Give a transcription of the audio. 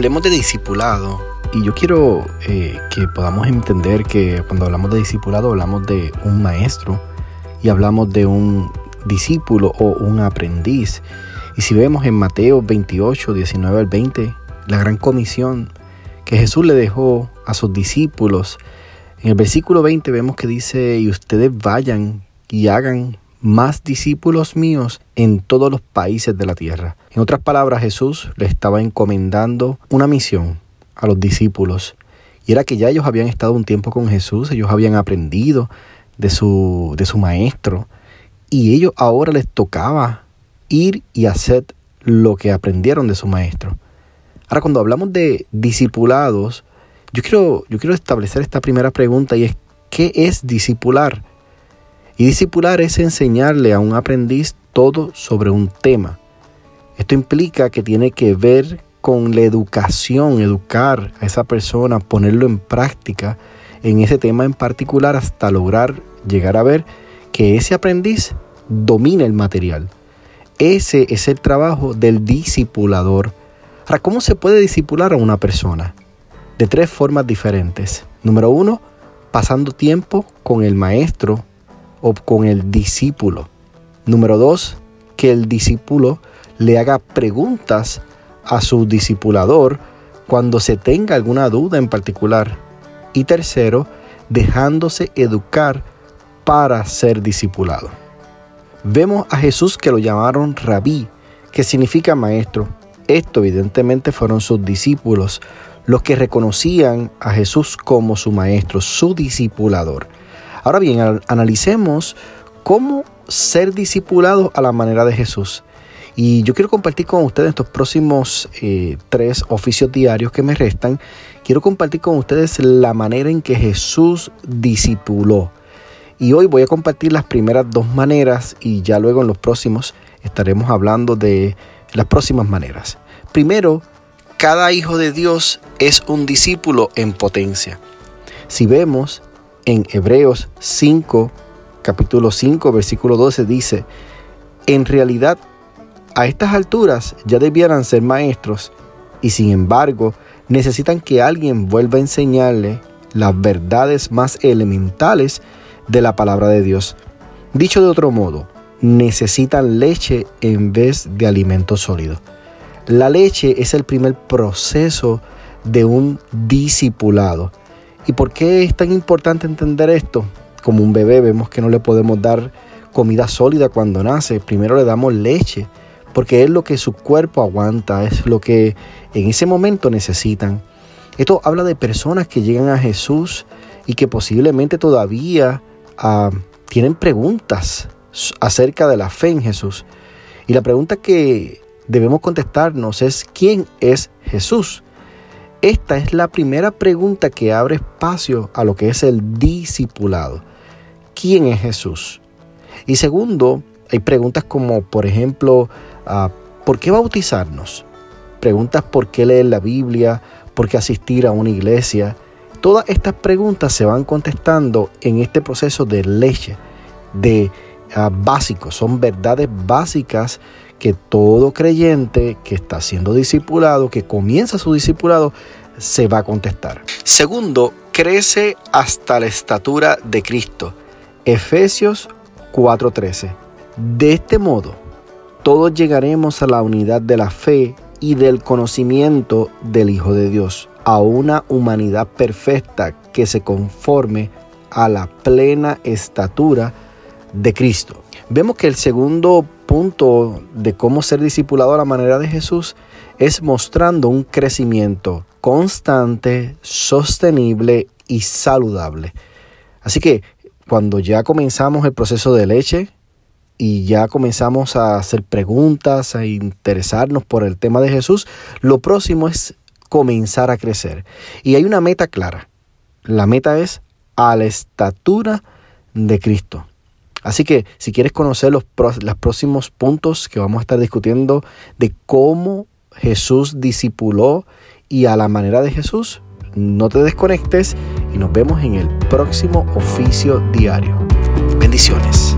hablemos de discipulado. Y yo quiero eh, que podamos entender que cuando hablamos de discipulado hablamos de un maestro y hablamos de un discípulo o un aprendiz. Y si vemos en Mateo 28, 19 al 20, la gran comisión que Jesús le dejó a sus discípulos, en el versículo 20 vemos que dice, y ustedes vayan y hagan más discípulos míos en todos los países de la tierra. En otras palabras, Jesús le estaba encomendando una misión a los discípulos. Y era que ya ellos habían estado un tiempo con Jesús, ellos habían aprendido de su, de su maestro. Y ellos ahora les tocaba ir y hacer lo que aprendieron de su maestro. Ahora, cuando hablamos de discipulados, yo quiero, yo quiero establecer esta primera pregunta y es, ¿qué es discipular? Y discipular es enseñarle a un aprendiz todo sobre un tema. Esto implica que tiene que ver con la educación, educar a esa persona, ponerlo en práctica en ese tema en particular hasta lograr llegar a ver que ese aprendiz domina el material. Ese es el trabajo del discipulador. Ahora, ¿cómo se puede discipular a una persona? De tres formas diferentes. Número uno, pasando tiempo con el maestro o con el discípulo. Número dos, que el discípulo le haga preguntas a su discipulador cuando se tenga alguna duda en particular. Y tercero, dejándose educar para ser discipulado. Vemos a Jesús que lo llamaron rabí, que significa maestro. Esto evidentemente fueron sus discípulos, los que reconocían a Jesús como su maestro, su discipulador. Ahora bien, analicemos cómo ser discipulado a la manera de Jesús. Y yo quiero compartir con ustedes estos próximos eh, tres oficios diarios que me restan. Quiero compartir con ustedes la manera en que Jesús discipuló. Y hoy voy a compartir las primeras dos maneras y ya luego en los próximos estaremos hablando de las próximas maneras. Primero, cada hijo de Dios es un discípulo en potencia. Si vemos en Hebreos 5, capítulo 5, versículo 12 dice, en realidad a estas alturas ya debieran ser maestros y sin embargo necesitan que alguien vuelva a enseñarle las verdades más elementales de la palabra de Dios. Dicho de otro modo, necesitan leche en vez de alimento sólido. La leche es el primer proceso de un discipulado. ¿Y por qué es tan importante entender esto? Como un bebé vemos que no le podemos dar comida sólida cuando nace, primero le damos leche porque es lo que su cuerpo aguanta, es lo que en ese momento necesitan. Esto habla de personas que llegan a Jesús y que posiblemente todavía ah, tienen preguntas acerca de la fe en Jesús. Y la pregunta que debemos contestarnos es, ¿quién es Jesús? Esta es la primera pregunta que abre espacio a lo que es el discipulado. ¿Quién es Jesús? Y segundo, hay preguntas como, por ejemplo, Ah, ¿Por qué bautizarnos? Preguntas por qué leer la Biblia, por qué asistir a una iglesia. Todas estas preguntas se van contestando en este proceso de leche, de uh, básicos, son verdades básicas que todo creyente que está siendo discipulado, que comienza su discipulado, se va a contestar. Segundo, crece hasta la estatura de Cristo. Efesios 4:13. De este modo, todos llegaremos a la unidad de la fe y del conocimiento del Hijo de Dios, a una humanidad perfecta que se conforme a la plena estatura de Cristo. Vemos que el segundo punto de cómo ser discipulado a la manera de Jesús es mostrando un crecimiento constante, sostenible y saludable. Así que cuando ya comenzamos el proceso de leche, y ya comenzamos a hacer preguntas, a interesarnos por el tema de Jesús, lo próximo es comenzar a crecer. Y hay una meta clara. La meta es a la estatura de Cristo. Así que si quieres conocer los, los próximos puntos que vamos a estar discutiendo de cómo Jesús discipuló y a la manera de Jesús, no te desconectes y nos vemos en el próximo oficio diario. Bendiciones.